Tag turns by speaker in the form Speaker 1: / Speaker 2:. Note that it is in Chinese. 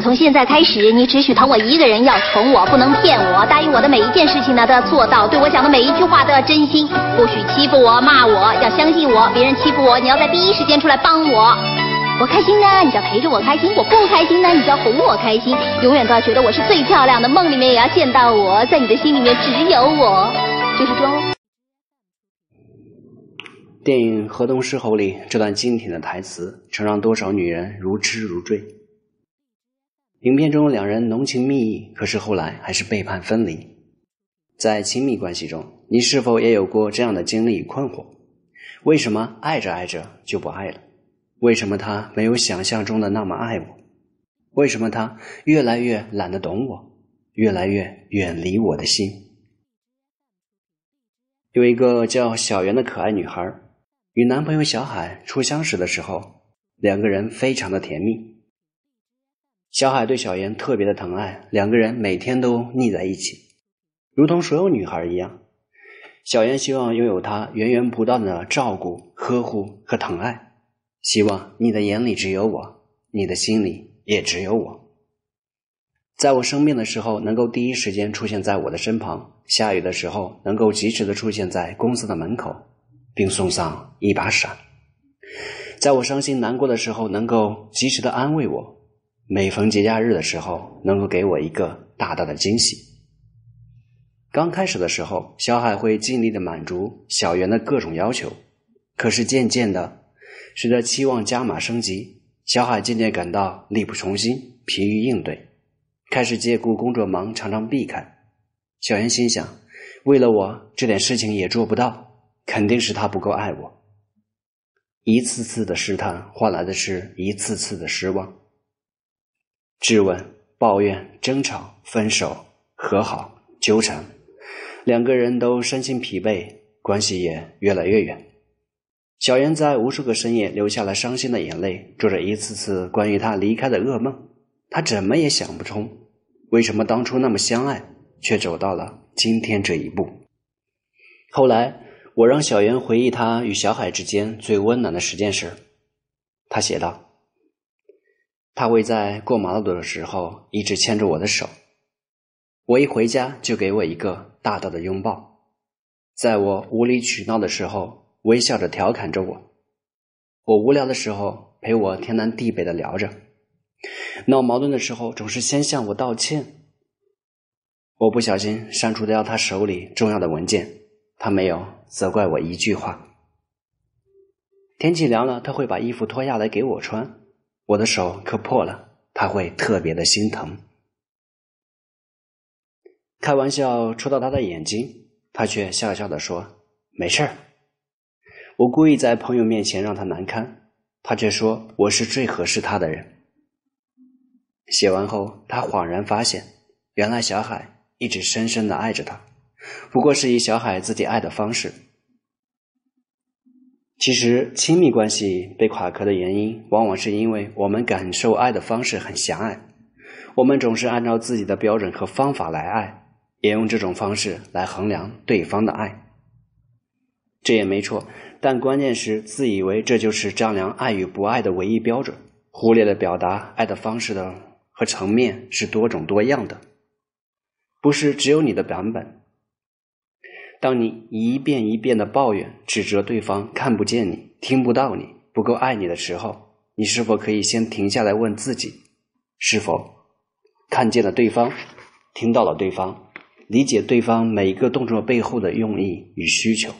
Speaker 1: 从现在开始，你只许疼我一个人，要宠我，不能骗我。答应我的每一件事情呢，都要做到。对我讲的每一句话都要真心，不许欺负我、骂我，要相信我。别人欺负我，你要在第一时间出来帮我。我开心呢，你就要陪着我开心；我不开心呢，你就要哄我开心。永远都要觉得我是最漂亮的，梦里面也要见到我，在你的心里面只有我。就是装。
Speaker 2: 电影《河东狮吼》里这段经典的台词，曾让多少女人如痴如醉。影片中两人浓情蜜意，可是后来还是背叛分离。在亲密关系中，你是否也有过这样的经历与困惑？为什么爱着爱着就不爱了？为什么他没有想象中的那么爱我？为什么他越来越懒得懂我，越来越远离我的心？有一个叫小圆的可爱女孩，与男朋友小海初相识的时候，两个人非常的甜蜜。小海对小妍特别的疼爱，两个人每天都腻在一起，如同所有女孩一样。小妍希望拥有他源源不断的照顾、呵护和疼爱，希望你的眼里只有我，你的心里也只有我。在我生病的时候，能够第一时间出现在我的身旁；下雨的时候，能够及时的出现在公司的门口，并送上一把伞；在我伤心难过的时候，能够及时的安慰我。每逢节假日的时候，能够给我一个大大的惊喜。刚开始的时候，小海会尽力的满足小圆的各种要求，可是渐渐的，随着期望加码升级，小海渐渐感到力不从心，疲于应对，开始借故工作忙，常常避开。小圆心想，为了我这点事情也做不到，肯定是他不够爱我。一次次的试探换来的是一次次的失望。质问、抱怨、争吵、分手、和好、纠缠，两个人都身心疲惫，关系也越来越远。小妍在无数个深夜流下了伤心的眼泪，做着一次次关于他离开的噩梦。他怎么也想不通，为什么当初那么相爱，却走到了今天这一步。后来，我让小妍回忆他与小海之间最温暖的十件事，他写道。他会在过马路的时候一直牵着我的手，我一回家就给我一个大大的拥抱，在我无理取闹的时候微笑着调侃着我，我无聊的时候陪我天南地北的聊着，闹矛盾的时候总是先向我道歉。我不小心删除掉他手里重要的文件，他没有责怪我一句话。天气凉了，他会把衣服脱下来给我穿。我的手磕破了，他会特别的心疼。开玩笑戳到他的眼睛，他却笑笑的说：“没事儿。”我故意在朋友面前让他难堪，他却说我是最合适他的人。写完后，他恍然发现，原来小海一直深深的爱着他，不过是以小海自己爱的方式。其实，亲密关系被垮壳的原因，往往是因为我们感受爱的方式很狭隘。我们总是按照自己的标准和方法来爱，也用这种方式来衡量对方的爱。这也没错，但关键是自以为这就是丈量爱与不爱的唯一标准，忽略了表达爱的方式的和层面是多种多样的，不是只有你的版本。当你一遍一遍的抱怨、指责对方看不见你、听不到你、不够爱你的时候，你是否可以先停下来问自己：是否看见了对方、听到了对方、理解对方每一个动作背后的用意与需求？